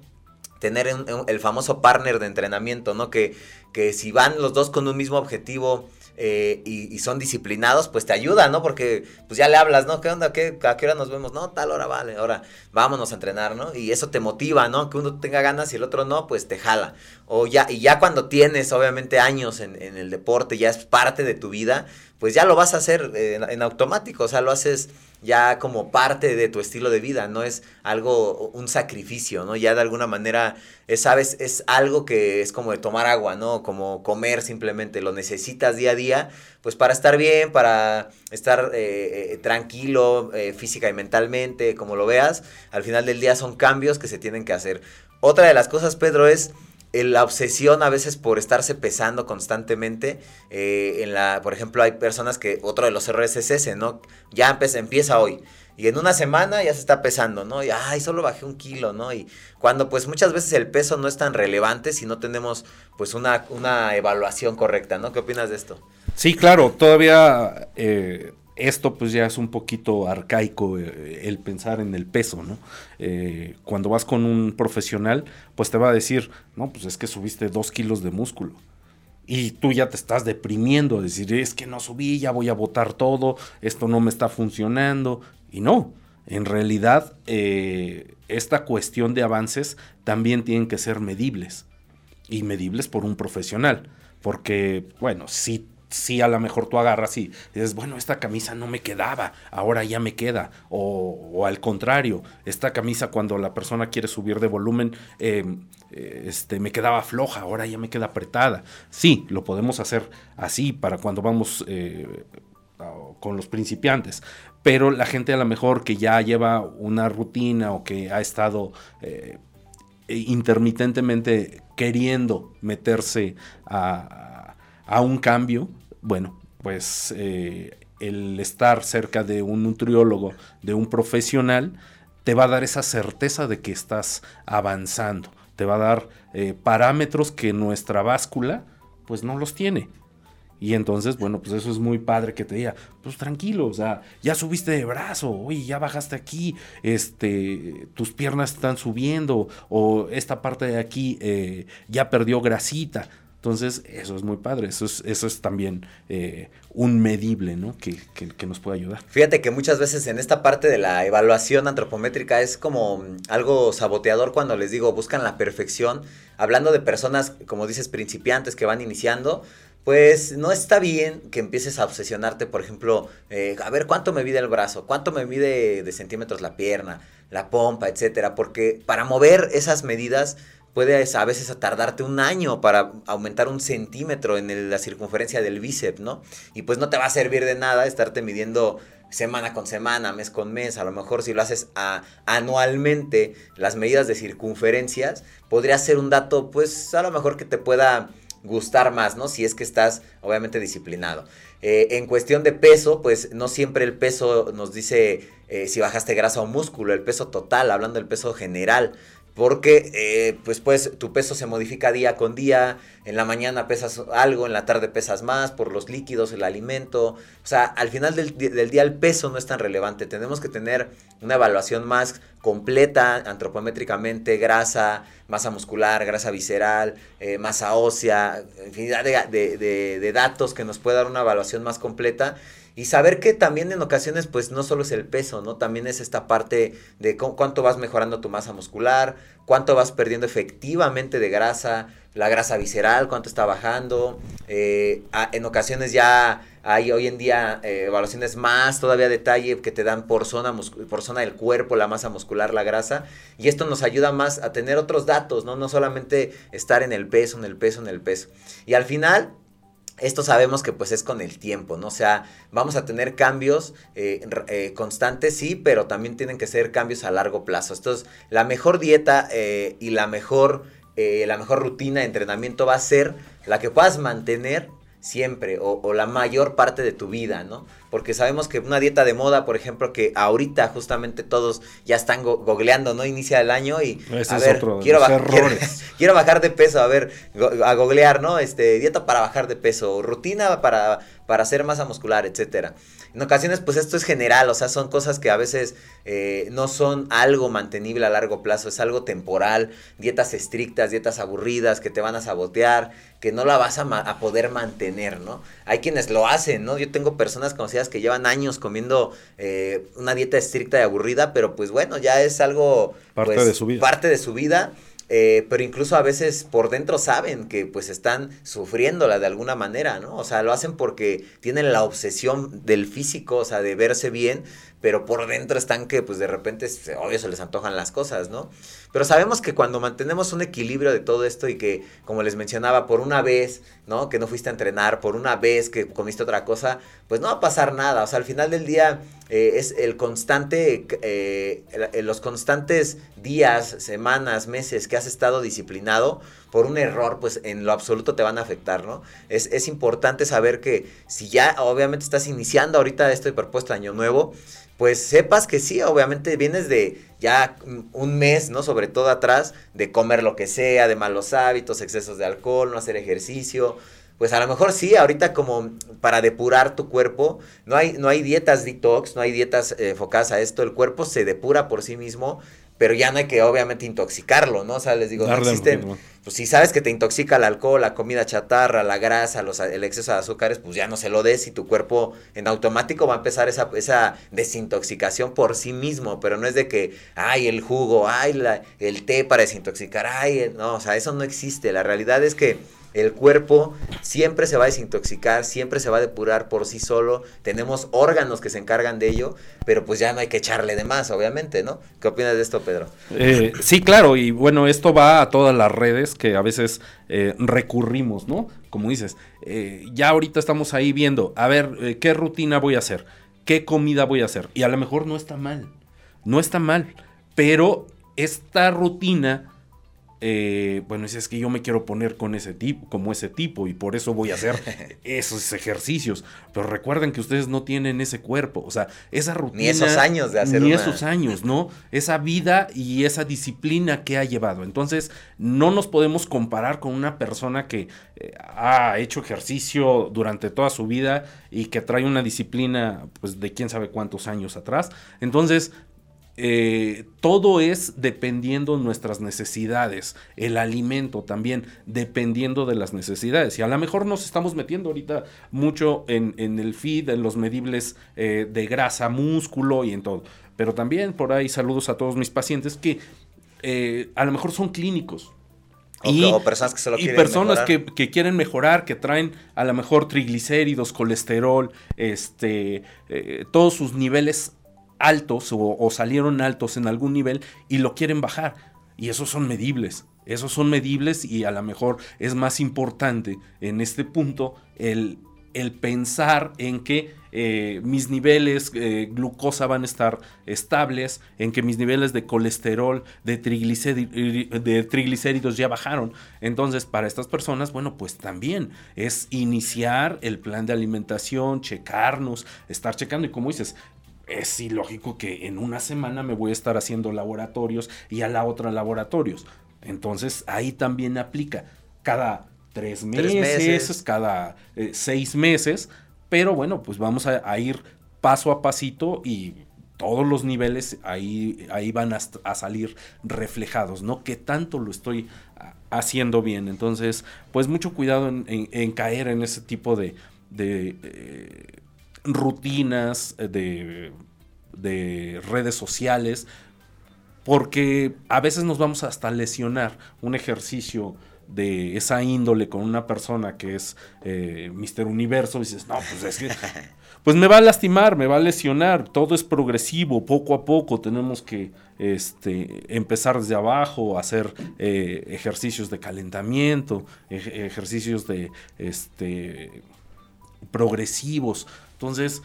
tener el famoso partner de entrenamiento, ¿no? Que, que si van los dos con un mismo objetivo, eh, y, son disciplinados, pues te ayuda, ¿no? Porque pues ya le hablas, ¿no? ¿Qué onda? ¿Qué, ¿A qué hora nos vemos? No, tal hora vale, ahora vámonos a entrenar, ¿no? Y eso te motiva, ¿no? Que uno tenga ganas y el otro no, pues te jala. O ya, y ya cuando tienes, obviamente, años en, en el deporte, ya es parte de tu vida, pues ya lo vas a hacer en, en automático, o sea, lo haces ya como parte de tu estilo de vida, no es algo, un sacrificio, ¿no? Ya de alguna manera, es, sabes, es algo que es como de tomar agua, ¿no? Como comer simplemente, lo necesitas día a día, pues para estar bien, para estar eh, eh, tranquilo eh, física y mentalmente, como lo veas, al final del día son cambios que se tienen que hacer. Otra de las cosas, Pedro, es la obsesión a veces por estarse pesando constantemente. Eh, en la, por ejemplo, hay personas que otro de los errores es ese, ¿no? Ya empieza, hoy. Y en una semana ya se está pesando, ¿no? Y, ay, solo bajé un kilo, ¿no? Y cuando pues muchas veces el peso no es tan relevante si no tenemos pues una, una evaluación correcta, ¿no? ¿Qué opinas de esto? Sí, claro, todavía eh, esto pues ya es un poquito arcaico eh, el pensar en el peso, ¿no? Eh, cuando vas con un profesional, pues te va a decir, no, pues es que subiste dos kilos de músculo. Y tú ya te estás deprimiendo, decir, es que no subí, ya voy a botar todo, esto no me está funcionando. Y no, en realidad eh, esta cuestión de avances también tienen que ser medibles. Y medibles por un profesional. Porque, bueno, si si a lo mejor tú agarras y dices, bueno, esta camisa no me quedaba, ahora ya me queda. O, al contrario, esta camisa cuando la persona quiere subir de volumen, em, eh, este, me quedaba floja, ahora ya me queda apretada. Sí, lo podemos hacer así para cuando vamos eh, con los principiantes. Pero la gente a lo mejor que ya lleva una rutina o que ha estado eh, intermitentemente queriendo meterse a un cambio, bueno, pues eh, el estar cerca de un nutriólogo, de un profesional, te va a dar esa certeza de que estás avanzando, te va a dar eh, parámetros que nuestra báscula pues no los tiene. Y entonces, bueno, pues eso es muy padre que te diga, pues tranquilo, o sea, ya subiste de brazo, oye, ya bajaste aquí, este, tus piernas están subiendo, o esta parte de aquí eh, ya perdió grasita. Entonces, eso es muy padre, eso es, eso es también eh, un medible, ¿no? Que, que, nos puede ayudar. Fíjate que muchas veces en esta parte de la evaluación antropométrica es como mm, algo saboteador cuando les digo, buscan la perfección. Hablando de personas, como dices, principiantes que van iniciando, pues no está bien que empieces a obsesionarte, por ejemplo, eh, a ver cuánto me mide el brazo, cuánto me mide de centímetros la pierna, la pompa, etcétera, porque para mover esas medidas puedes a veces tardarte un año para aumentar un centímetro en la circunferencia del bíceps, ¿no? Y pues no te va a servir de nada estarte midiendo semana con semana, mes con mes, a lo mejor si lo haces anualmente, las medidas de circunferencias, podría ser un dato, pues a lo mejor que te pueda gustar más, ¿no? Si es que estás obviamente disciplinado. Eh, en cuestión de peso, pues no siempre el peso nos dice eh, si bajaste grasa o músculo, el peso total, hablando del peso general porque eh, pues, pues tu peso se modifica día con día, en la mañana pesas algo, en la tarde pesas más por los líquidos, el alimento, o sea, al final del, día el peso no es tan relevante, tenemos que tener una evaluación más completa antropométricamente, grasa, masa muscular, grasa visceral, eh, masa ósea, infinidad de, de datos que nos puede dar una evaluación más completa y saber que también en ocasiones, pues no solo es el peso, ¿no? También es esta parte de cuánto vas mejorando tu masa muscular, cuánto vas perdiendo efectivamente de grasa, la grasa visceral, cuánto está bajando. Eh, en ocasiones ya hay hoy en día eh, evaluaciones más todavía detalle que te dan por zona, por zona del cuerpo, la masa muscular, la grasa. Y esto nos ayuda más a tener otros datos, ¿no? No solamente estar en el peso, en el peso, en el peso. Y al final, esto sabemos que pues es con el tiempo, ¿no? O sea, vamos a tener cambios eh, eh, constantes, sí, pero también tienen que ser cambios a largo plazo. Esto es la mejor dieta eh, y la mejor, la mejor rutina de entrenamiento va a ser la que puedas mantener siempre o, la mayor parte de tu vida, ¿no? Porque sabemos que una dieta de moda, por ejemplo, que ahorita justamente todos ya están googleando, ¿no? Inicia el año y a ver, quiero, [LAUGHS] quiero bajar de peso, a ver, a googlear, ¿no? Este, dieta para bajar de peso, rutina para, para hacer masa muscular, etcétera. En ocasiones, pues esto es general, o sea, son cosas que a veces eh, no son algo mantenible a largo plazo, es algo temporal, dietas estrictas, dietas aburridas, que te van a sabotear, que no la vas a, poder mantener, ¿no? Hay quienes lo hacen, ¿no? Yo tengo personas conocidas que llevan años comiendo eh, una dieta estricta y aburrida, pero pues bueno, ya es algo... Parte pues, de su vida. Parte de su vida eh, pero incluso a veces por dentro saben que pues están sufriéndola de alguna manera, ¿no? O sea, lo hacen porque tienen la obsesión del físico, o sea, de verse bien, pero por dentro están que pues de repente, obvio, se les antojan las cosas, ¿no? Pero sabemos que cuando mantenemos un equilibrio de todo esto y que, como les mencionaba, por una vez, ¿no? Que no fuiste a entrenar, por una vez que comiste otra cosa, pues no va a pasar nada. O sea, al final del día eh, es el constante, eh, los constantes días, semanas, meses que has estado disciplinado por un error, pues en lo absoluto te van a afectar, ¿no? Es, es importante saber que si ya obviamente estás iniciando ahorita este propuesto año nuevo, pues sepas que sí, obviamente vienes de ya un mes, ¿no? Sobre todo atrás, de comer lo que sea, de malos hábitos, excesos de alcohol, no hacer ejercicio. Pues a lo mejor sí, ahorita como para depurar tu cuerpo, no hay, no hay dietas detox, no hay dietas eh, enfocadas a esto, el cuerpo se depura por sí mismo pero ya no hay que obviamente intoxicarlo, ¿no? O sea, les digo, no existen, pues si sabes que te intoxica el alcohol, la comida chatarra, la grasa, los, el exceso de azúcares, pues ya no se lo des y tu cuerpo en automático va a empezar esa, esa desintoxicación por sí mismo, pero no es de que, ay, el jugo, ay, la, el té para desintoxicar, ay, no, o sea, eso no existe, la realidad es que el cuerpo siempre se va a desintoxicar, siempre se va a depurar por sí solo. Tenemos órganos que se encargan de ello, pero pues ya no hay que echarle de más, obviamente, ¿no? ¿Qué opinas de esto, Pedro? Eh, sí, claro, y bueno, esto va a todas las redes que a veces eh, recurrimos, ¿no? Como dices, eh, ya ahorita estamos ahí viendo, a ver, ¿qué rutina voy a hacer? ¿Qué comida voy a hacer? Y a lo mejor no está mal, no está mal, pero esta rutina eh, bueno, es que yo me quiero poner con ese tipo, como ese tipo, y por eso voy a hacer [LAUGHS] esos ejercicios. Pero recuerden que ustedes no tienen ese cuerpo, o sea, esa rutina. Ni esos años de hacer Ni esos años, ¿no? Esa vida y esa disciplina que ha llevado. Entonces, no nos podemos comparar con una persona que eh, ha hecho ejercicio durante toda su vida y que trae una disciplina, pues, de quién sabe cuántos años atrás. Entonces, eh, todo es dependiendo de nuestras necesidades, el alimento también dependiendo de las necesidades. Y a lo mejor nos estamos metiendo ahorita mucho en, el feed, en los medibles eh, de grasa, músculo y en todo. Pero también por ahí saludos a todos mis pacientes que eh, a lo mejor son clínicos. y, personas que solo y personas que, que, quieren mejorar, que traen a lo mejor triglicéridos, colesterol, este, todos sus niveles altos o, salieron altos en algún nivel y lo quieren bajar. Y esos son medibles. Esos son medibles y a lo mejor es más importante en este punto el, el pensar en que eh, mis niveles eh, glucosa van a estar estables, en que mis niveles de colesterol, de, de triglicéridos ya bajaron. Entonces, para estas personas, bueno, pues también es iniciar el plan de alimentación, checarnos, estar checando. Y como dices, es ilógico que en una semana me voy a estar haciendo laboratorios y a la otra laboratorios. Entonces ahí también aplica cada tres meses, cada eh, seis meses, pero bueno, pues vamos a, ir paso a pasito y todos los niveles ahí, ahí van a, salir reflejados, ¿no? Que tanto lo estoy haciendo bien. Entonces, pues mucho cuidado en, caer en ese tipo de... Eh, rutinas eh, de, redes sociales, porque a veces nos vamos hasta lesionar. Un ejercicio de esa índole con una persona que es eh, Mister Universo, y dices, no, pues es que, [LAUGHS] pues me va a lastimar, me va a lesionar, todo es progresivo, poco a poco tenemos que este, empezar desde abajo, hacer eh, ejercicios de calentamiento, ejercicios de, este, progresivos, entonces,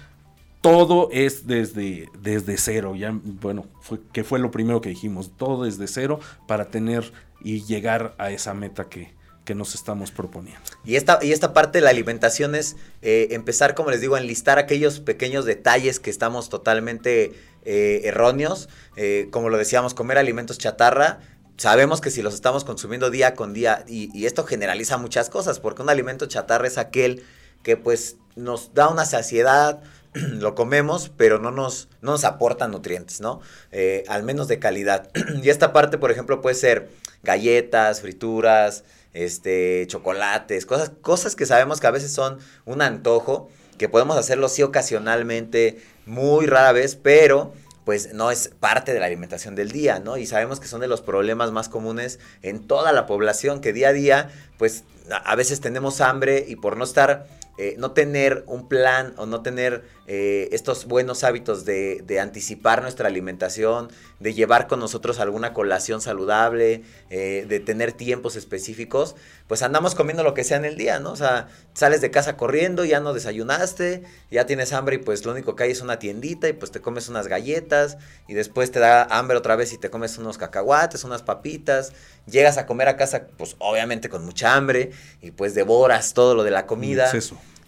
todo es desde, desde cero. Ya, bueno, fue, que fue lo primero que dijimos, todo desde cero para tener y llegar a esa meta que, que nos estamos proponiendo. Y esta, y esta parte de la alimentación es eh, empezar, como les digo, a enlistar aquellos pequeños detalles que estamos totalmente eh, erróneos. Eh, como lo decíamos, comer alimentos chatarra sabemos que si los estamos consumiendo día con día, y, y esto generaliza muchas cosas, porque un alimento chatarra es aquel que pues nos da una saciedad, [CLEARS THROAT] lo comemos, pero no nos, no nos aporta nutrientes, ¿no? Eh, al menos de calidad. [CLEARS THROAT] y esta parte, por ejemplo, puede ser galletas, frituras, este, chocolates, cosas, cosas que sabemos que a veces son un antojo, que podemos hacerlo sí ocasionalmente, muy rara vez, pero pues no es parte de la alimentación del día, ¿no? Y sabemos que son de los problemas más comunes en toda la población, que día a día, pues a veces tenemos hambre y por no estar eh, no tener un plan o no tener eh, estos buenos hábitos de, anticipar nuestra alimentación, de llevar con nosotros alguna colación saludable, eh, de tener tiempos específicos, pues andamos comiendo lo que sea en el día, ¿no? O sea, sales de casa corriendo, ya no desayunaste, ya tienes hambre y pues lo único que hay es una tiendita y pues te comes unas galletas y después te da hambre otra vez y te comes unos cacahuates, unas papitas, llegas a comer a casa pues obviamente con mucha hambre y pues devoras todo lo de la comida.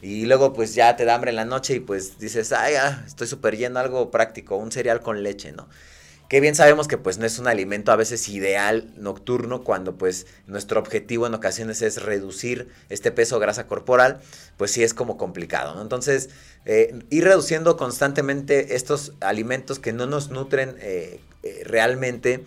Y luego pues ya te da hambre en la noche y pues dices, ay, ya, estoy súper lleno, algo práctico, un cereal con leche, ¿no? Que bien sabemos que pues no es un alimento a veces ideal nocturno cuando pues nuestro objetivo en ocasiones es reducir este peso grasa corporal, pues sí es como complicado, ¿no? Entonces, eh, ir reduciendo constantemente estos alimentos que no nos nutren eh, eh, realmente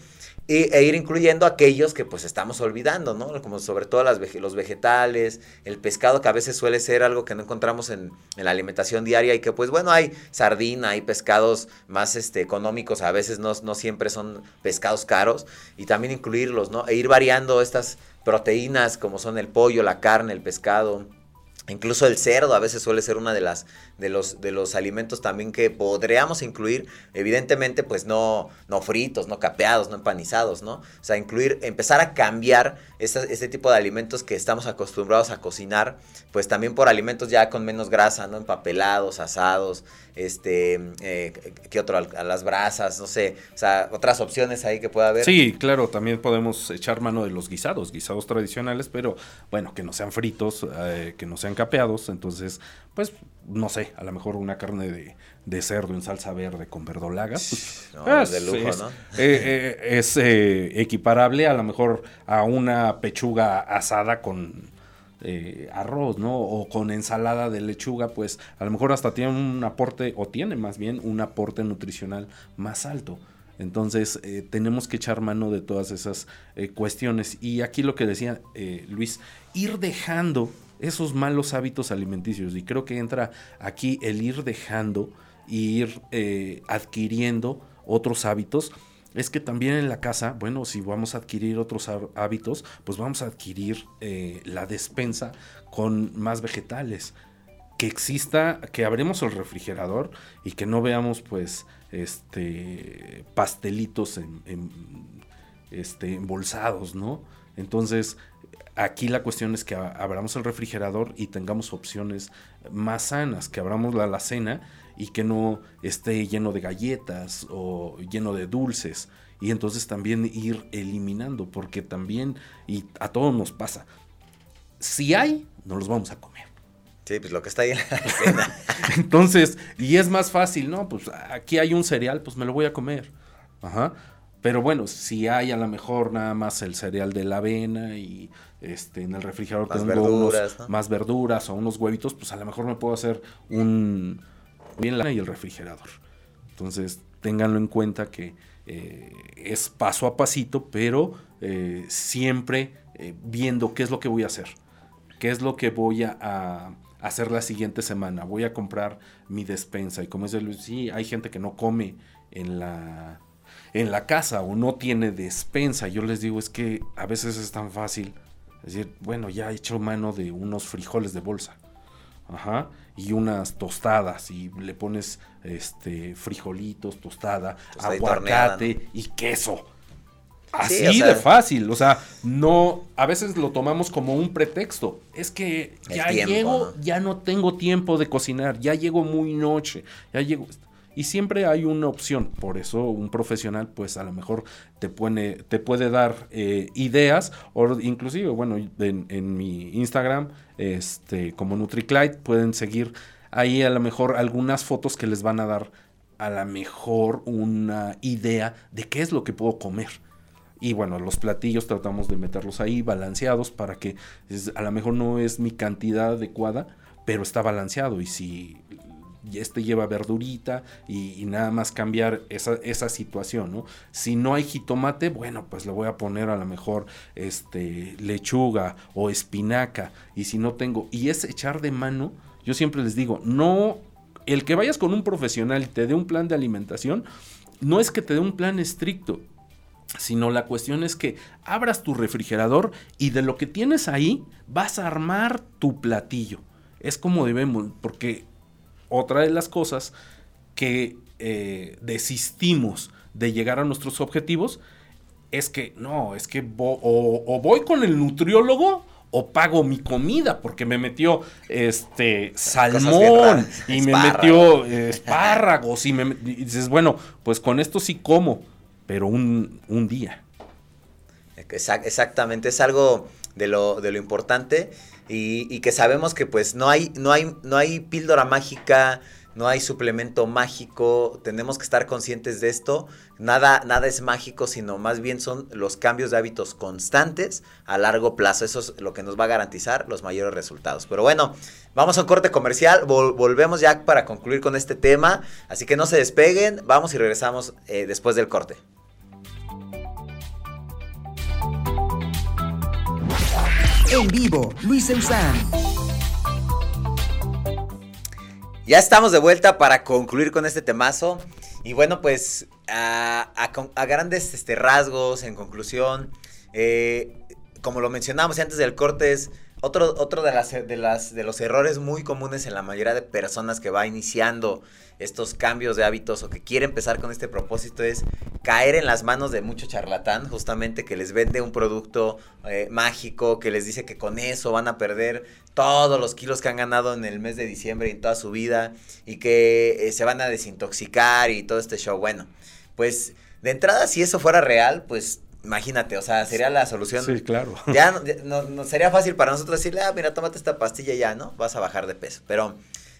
y, e ir incluyendo aquellos que pues estamos olvidando, ¿no? Como sobre todo las los vegetales, el pescado que a veces suele ser algo que no encontramos en, en, la alimentación diaria y que pues bueno, hay sardina, hay pescados más este, económicos, a veces no, no siempre son pescados caros y también incluirlos, ¿no? E ir variando estas proteínas como son el pollo, la carne, el pescado, Incluso el cerdo a veces suele ser una de las de los de los alimentos también que podríamos incluir, evidentemente pues no no fritos, no capeados, no empanizados, ¿no? O sea, incluir empezar a cambiar este, este tipo de alimentos que estamos acostumbrados a cocinar, pues también por alimentos ya con menos grasa, ¿no? Empapelados, asados, este eh, ¿qué otro? A las brasas, no sé, o sea, otras opciones ahí que pueda haber. Sí, claro, también podemos echar mano de los guisados, guisados tradicionales, pero bueno, que no sean fritos, eh, que no sean capeados, entonces, pues, no sé, a lo mejor una carne de, de cerdo en salsa verde con verdolaga. Pues, [LAUGHS] no, es, de lujo, es, ¿no? eh, eh, es eh, equiparable a lo mejor a una pechuga asada con arroz, ¿no? O con ensalada de lechuga, pues a lo mejor hasta tiene un aporte, o tiene más bien un aporte nutricional más alto. Entonces tenemos que echar mano de todas esas cuestiones. Y aquí lo que decía Luis, ir dejando esos malos hábitos alimenticios. Y creo que entra aquí el ir dejando y ir eh, adquiriendo otros hábitos. Es que también en la casa, bueno, si vamos a adquirir otros hábitos, pues vamos a adquirir eh, la despensa con más vegetales. Que exista, que abremos el refrigerador y que no veamos pues este pastelitos en, en este, embolsados, ¿no? Entonces, Aquí la cuestión es que abramos el refrigerador y tengamos opciones más sanas, que abramos la alacena y que no esté lleno de galletas o lleno de dulces. Y entonces también ir eliminando, porque también, y a todos nos pasa, si hay, no los vamos a comer. Sí, pues lo que está ahí en la alacena. [LAUGHS] entonces, y es más fácil, ¿no? Pues aquí hay un cereal, pues me lo voy a comer. Ajá. Pero bueno, si hay a lo mejor nada más el cereal de la avena y este en el refrigerador Más tengo verduras, unos, ¿no? más verduras o unos huevitos, pues a lo mejor me puedo hacer un bien la y el refrigerador. Entonces, ténganlo en cuenta que eh, es paso a pasito, pero eh, siempre eh, viendo qué es lo que voy a hacer, qué es lo que voy a, a hacer la siguiente semana. Voy a comprar mi despensa y como dice Luis, sí, hay gente que no come en la en la casa o no tiene despensa. Yo les digo, es que a veces es tan fácil decir, bueno, ya he hecho mano de unos frijoles de bolsa. Ajá. Y unas tostadas. Y le pones este frijolitos, tostada, aguacate y queso. Sí, Así o sea- de fácil. O sea, no. A veces lo tomamos como un pretexto. Es que ya tiempo, llego, ¿no? ya no tengo tiempo de cocinar. Ya llego muy noche. Ya llego. Y siempre hay una opción. Por eso un profesional, pues a lo mejor te, pone, te puede dar eh, ideas. O inclusive, bueno, en, mi Instagram, este, como NutriClide, pueden seguir ahí a lo mejor algunas fotos que les van a dar a lo mejor una idea de qué es lo que puedo comer. Y bueno, los platillos tratamos de meterlos ahí balanceados para que a lo mejor no es mi cantidad adecuada, pero está balanceado. Y si este lleva verdurita y, nada más cambiar esa, esa, situación, ¿no? Si no hay jitomate, bueno, pues le voy a poner a lo mejor este, lechuga o espinaca. Y si no tengo, y es echar de mano, yo siempre les digo, no, el que vayas con un profesional y te dé un plan de alimentación, no es que te dé un plan estricto, sino la cuestión es que abras tu refrigerador y de lo que tienes ahí vas a armar tu platillo. Es como debemos, porque otra de las cosas que eh, desistimos de llegar a nuestros objetivos es que no, es que o, voy con el nutriólogo o pago mi comida porque me metió este salmón y me metió espárragos y me y dices, bueno, pues con esto sí como pero un, día. Exactamente, es algo de lo, de lo importante y, que sabemos que pues no hay, no hay, no hay píldora mágica, no hay suplemento mágico, tenemos que estar conscientes de esto. Nada, nada es mágico, sino más bien son los cambios de hábitos constantes a largo plazo. Eso es lo que nos va a garantizar los mayores resultados. Pero bueno, vamos a un corte comercial. volvemos ya para concluir con este tema. Así que no se despeguen. Vamos y regresamos eh, después del corte. En vivo, Luis Eusán. Ya estamos de vuelta para concluir con este temazo. Y bueno, pues a, grandes este, rasgos, en conclusión, eh, como lo mencionamos antes del corte, es otro, otro de, las, de, las, de los errores muy comunes en la mayoría de personas que va iniciando estos cambios de hábitos o que quiere empezar con este propósito es caer en las manos de mucho charlatán, justamente que les vende un producto eh, mágico, que les dice que con eso van a perder todos los kilos que han ganado en el mes de diciembre y en toda su vida y que eh, se van a desintoxicar y todo este show. Bueno, pues de entrada si eso fuera real, pues Imagínate, o sea, sería la solución. Sí, claro. [LAUGHS] Ya no, sería fácil para nosotros decirle, ah, mira, tómate esta pastilla ya, ¿no? Vas a bajar de peso. Pero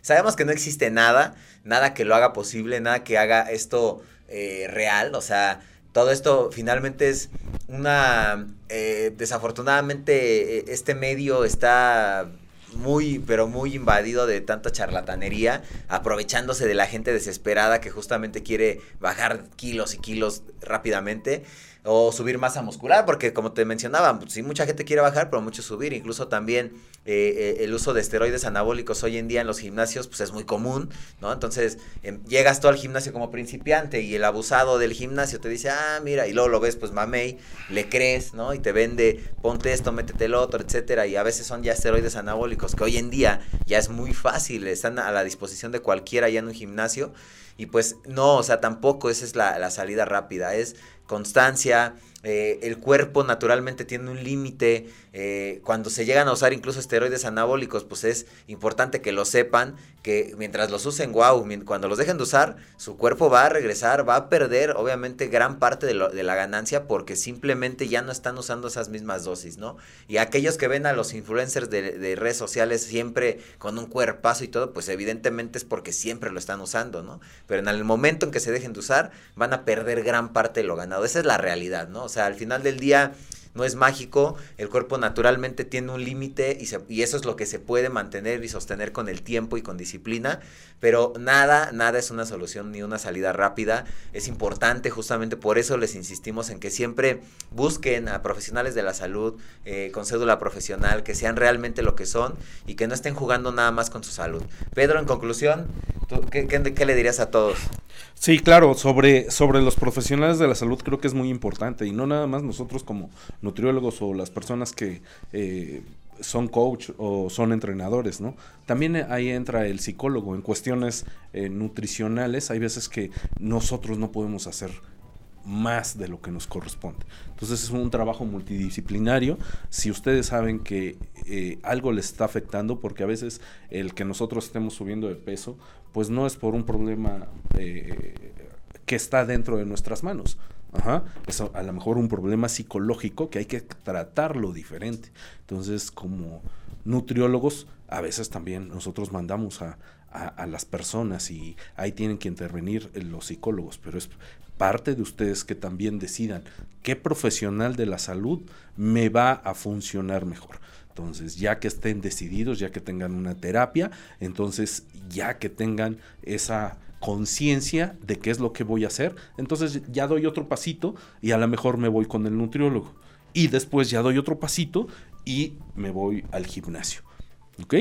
Sabemos que no existe nada, nada que lo haga posible, nada que haga esto eh, real, o sea, todo esto finalmente es una, eh, desafortunadamente eh, este medio está muy, pero muy invadido de tanta charlatanería, aprovechándose de la gente desesperada que justamente quiere bajar kilos y kilos rápidamente o subir masa muscular, porque como te mencionaba, pues, sí, mucha gente quiere bajar, pero mucho subir, incluso también eh, eh, el uso de esteroides anabólicos hoy en día en los gimnasios, pues es muy común, ¿no? Entonces, em, llegas tú al gimnasio como principiante y el abusado del gimnasio te dice, ah, mira, y luego lo ves, pues mamey, le crees, ¿no? Y te vende, ponte esto, métete el otro, etcétera, y a veces son ya esteroides anabólicos, que hoy en día ya es muy fácil, están a la disposición de cualquiera ya en un gimnasio, y pues no, o sea, tampoco esa es la, la salida rápida, es constancia, eh, el cuerpo naturalmente tiene un límite, eh, cuando se llegan a usar incluso esteroides anabólicos, pues es importante que lo sepan, que mientras los usen, wow, cuando los dejen de usar, su cuerpo va a regresar, va a perder obviamente gran parte de, la ganancia porque simplemente ya no están usando esas mismas dosis, ¿no? Y aquellos que ven a los influencers de, de redes sociales siempre con un cuerpazo y todo, pues evidentemente es porque siempre lo están usando, ¿no? Pero en el momento en que se dejen de usar, van a perder gran parte de lo ganado. Esa es la realidad, ¿no? sea, al final del día no es mágico, el cuerpo naturalmente tiene un límite y, y, eso es lo que se puede mantener y sostener con el tiempo y con disciplina, pero nada, nada es una solución ni una salida rápida, es importante justamente por eso les insistimos en que siempre busquen a profesionales de la salud eh, con cédula profesional, que sean realmente lo que son y que no estén jugando nada más con su salud. Pedro, en conclusión, qué, qué, le dirías a todos? Sí, claro, sobre, sobre los profesionales de la salud creo que es muy importante y no nada más nosotros como nutriólogos o las personas que eh, son coach o son entrenadores, ¿no? También ahí entra el psicólogo en cuestiones eh, nutricionales. Hay veces que nosotros no podemos hacer más de lo que nos corresponde. Entonces es un trabajo multidisciplinario. Si ustedes saben que eh, algo les está afectando, porque a veces el que nosotros estemos subiendo de peso, pues no es por un problema que está dentro de nuestras manos, Ajá, es a lo mejor un problema psicológico que hay que tratarlo diferente. Entonces, como nutriólogos, a veces también nosotros mandamos a, a, las personas y ahí tienen que intervenir los psicólogos, pero es parte de ustedes que también decidan qué profesional de la salud me va a funcionar mejor. Entonces, ya que estén decididos, ya que tengan una terapia, entonces ya que tengan esa conciencia de qué es lo que voy a hacer, entonces ya doy otro pasito y a lo mejor me voy con el nutriólogo. Y después ya doy otro pasito y me voy al gimnasio. ¿Ok?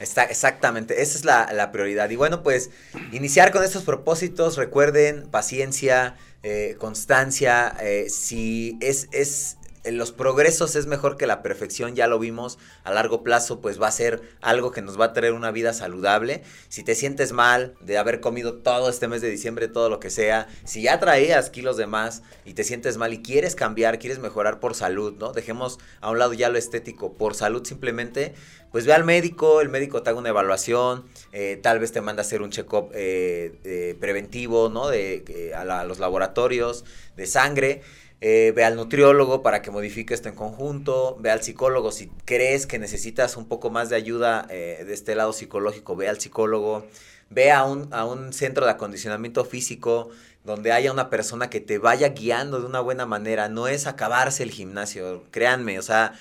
Está, exactamente, esa es la, prioridad. Y bueno, pues iniciar con estos propósitos, recuerden, paciencia, eh, constancia, eh, si es, es los progresos es mejor que la perfección, ya lo vimos, a largo plazo pues va a ser algo que nos va a traer una vida saludable. Si te sientes mal de haber comido todo este mes de diciembre, todo lo que sea, si ya traías kilos de más y te sientes mal y quieres cambiar, quieres mejorar por salud, ¿no? Dejemos a un lado ya lo estético, por salud simplemente, pues ve al médico, el médico te haga una evaluación, eh, tal vez te manda a hacer un check-up eh, preventivo, ¿no? De, a los laboratorios de sangre eh, ve al nutriólogo para que modifique esto en conjunto, ve al psicólogo si crees que necesitas un poco más de ayuda eh, de este lado psicológico, ve al psicólogo, ve a un, a un centro de acondicionamiento físico donde haya una persona que te vaya guiando de una buena manera, no es acabarse el gimnasio, créanme, o sea,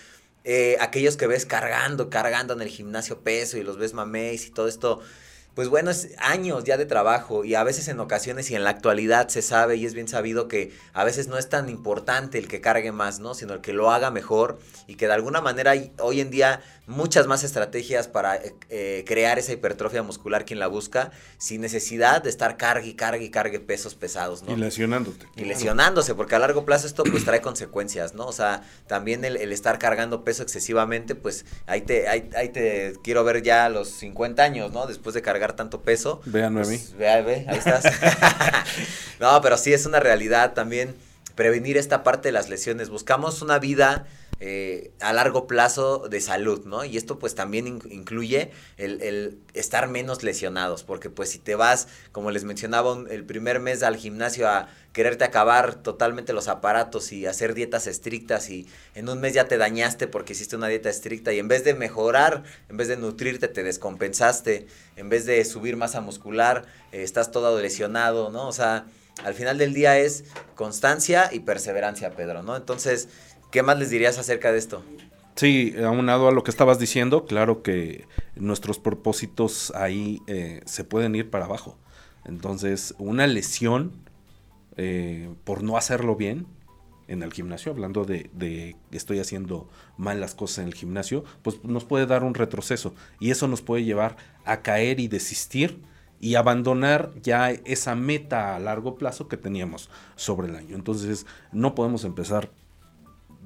eh, aquellos que ves cargando, cargando en el gimnasio peso y los ves maméis y todo esto, pues bueno, es años ya de trabajo y a veces en ocasiones y en la actualidad se sabe y es bien sabido que a veces no es tan importante el que cargue más, ¿no? Sino el que lo haga mejor y que de alguna manera hoy en día muchas más estrategias para eh, eh, crear esa hipertrofia muscular quien la busca, sin necesidad de estar cargue y cargue y cargue pesos pesados, ¿no? Y lesionándote. Y lesionándose, porque a largo plazo esto pues trae consecuencias, ¿no? O sea, también el, estar cargando peso excesivamente, pues ahí te, ahí, te quiero ver ya a los 50 años, ¿no? Después de cargar tanto peso. A pues, ve, ahí estás. [LAUGHS] no, pero sí es una realidad también prevenir esta parte de las lesiones. Buscamos una vida eh, a largo plazo de salud, ¿no? Y esto pues también incluye el, estar menos lesionados, porque pues si te vas, como les mencionaba, el primer mes al gimnasio a quererte acabar totalmente los aparatos y hacer dietas estrictas y en un mes ya te dañaste porque hiciste una dieta estricta y en vez de mejorar, en vez de nutrirte, te descompensaste, en vez de subir masa muscular, eh, estás todo lesionado, ¿no? O sea, al final del día es constancia y perseverancia, Pedro, ¿no? Entonces, ¿Qué más les dirías acerca de esto? Sí, aunado a lo que estabas diciendo, claro que nuestros propósitos ahí eh, se pueden ir para abajo. Entonces, una lesión eh, por no hacerlo bien en el gimnasio, hablando de, de estoy haciendo mal las cosas en el gimnasio, pues nos puede dar un retroceso y eso nos puede llevar a caer y desistir y abandonar ya esa meta a largo plazo que teníamos sobre el año. Entonces, no podemos empezar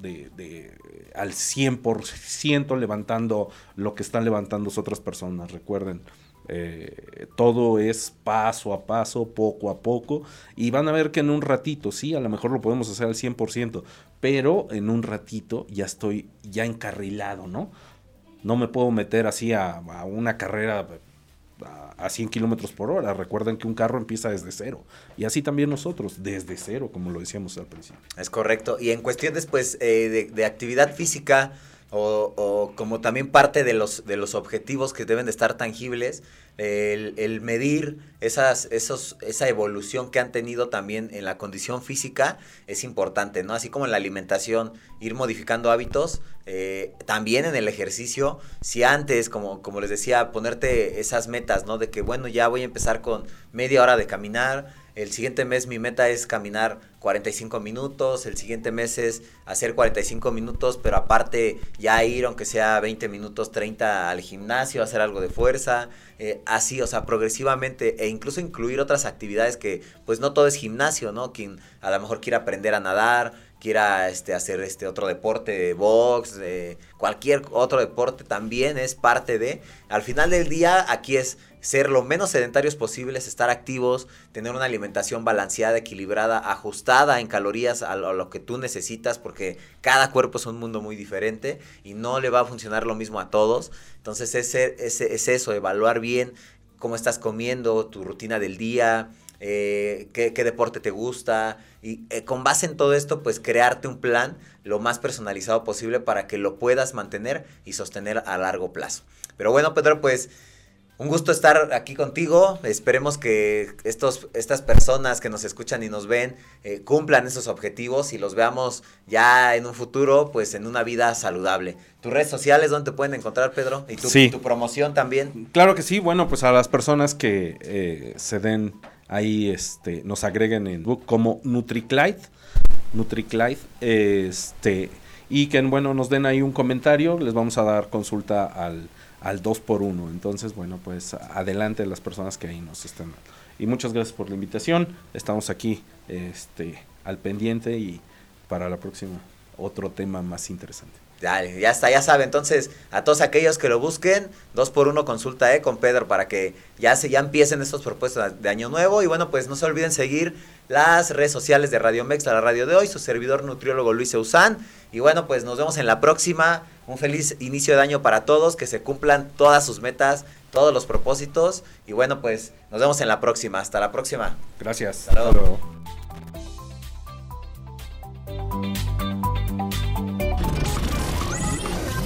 de, de, al 100% levantando lo que están levantando otras personas. Recuerden, eh, todo es paso a paso, poco a poco, y van a ver que en un ratito, sí, a lo mejor lo podemos hacer al 100%, pero en un ratito ya estoy ya encarrilado, ¿no? No me puedo meter así a, a una carrera a, 100 kilómetros por hora. Recuerden que un carro empieza desde cero. Y así también nosotros, desde cero, como lo decíamos al principio. Es correcto. Y en cuestiones pues, eh, de, actividad física o, como también parte de los, de los objetivos que deben de estar tangibles, el, medir esas, esos, esa evolución que han tenido también en la condición física es importante, ¿no? Así como en la alimentación, ir modificando hábitos, eh, también en el ejercicio, si antes, como, como les decía, ponerte esas metas, ¿no? De que, bueno, ya voy a empezar con media hora de caminar, el siguiente mes mi meta es caminar 45 minutos, el siguiente mes es hacer 45 minutos, pero aparte ya ir, aunque sea 20 minutos, 30 al gimnasio, hacer algo de fuerza, eh, así, o sea, progresivamente, e incluso incluir otras actividades que, pues no todo es gimnasio, ¿no? Quien a lo mejor quiera aprender a nadar, quiera este, hacer este otro deporte, de box, de cualquier otro deporte también es parte de. Al final del día, aquí es ser lo menos sedentarios posibles, estar activos, tener una alimentación balanceada, equilibrada, ajustada en calorías a lo, que tú necesitas, porque cada cuerpo es un mundo muy diferente y no le va a funcionar lo mismo a todos. Entonces es, es eso, evaluar bien cómo estás comiendo, tu rutina del día, eh, qué, deporte te gusta y eh, con base en todo esto pues crearte un plan lo más personalizado posible para que lo puedas mantener y sostener a largo plazo. Pero bueno Pedro pues Un gusto estar aquí contigo. Esperemos que estos, estas personas que nos escuchan y nos ven eh, cumplan esos objetivos y los veamos ya en un futuro, pues en una vida saludable. ¿Tus redes sociales dónde te pueden encontrar, Pedro? Y tu, Sí. tu promoción también. Claro que sí, bueno, pues a las personas que eh, se den ahí, este, nos agreguen en book como NutriClide, NutriClide, este, y que, bueno, nos den ahí un comentario, les vamos a dar consulta al, al 2x1. Entonces, bueno, pues adelante las personas que ahí nos estén. Y muchas gracias por la invitación, estamos aquí, este, al pendiente y para la próxima otro tema más interesante. Dale, ya está, ya sabe. Entonces, a todos aquellos que lo busquen, dos por uno consulta eh, con Pedro para que ya se ya empiecen estos propuestos de año nuevo. Y bueno, pues no se olviden seguir las redes sociales de Radio Mex, la radio de hoy, su servidor nutriólogo Luis Eusán. Y bueno, pues nos vemos en la próxima. Un feliz inicio de año para todos, que se cumplan todas sus metas, todos los propósitos. Y bueno, pues nos vemos en la próxima. Hasta la próxima. Gracias. Hasta luego.